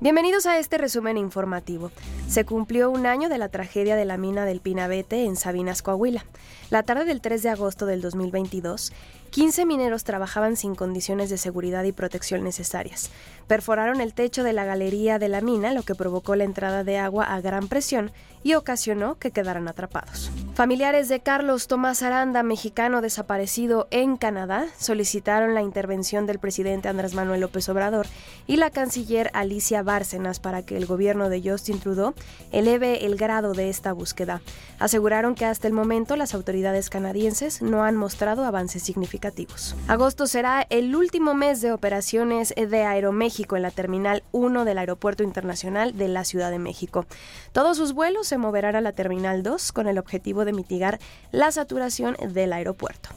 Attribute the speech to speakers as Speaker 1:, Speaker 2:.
Speaker 1: Bienvenidos a este resumen informativo. Se cumplió un año de la tragedia de la mina del Pinabete en Sabinas, Coahuila. La tarde del 3 de agosto del 2022, 15 mineros trabajaban sin condiciones de seguridad y protección necesarias. Perforaron el techo de la galería de la mina, lo que provocó la entrada de agua a gran presión y ocasionó que quedaran atrapados. Familiares de Carlos Tomás Aranda, mexicano desaparecido en Canadá, solicitaron la intervención del presidente Andrés Manuel López Obrador y la canciller Alicia Bárcenas para que el gobierno de Justin Trudeau eleve el grado de esta búsqueda. Aseguraron que hasta el momento las autoridades canadienses no han mostrado avances significativos. Agosto será el último mes de operaciones de Aeroméxico en la Terminal 1 del Aeropuerto Internacional de la Ciudad de México. Todos sus vuelos se moverán a la Terminal 2 con el objetivo de mitigar la saturación del aeropuerto.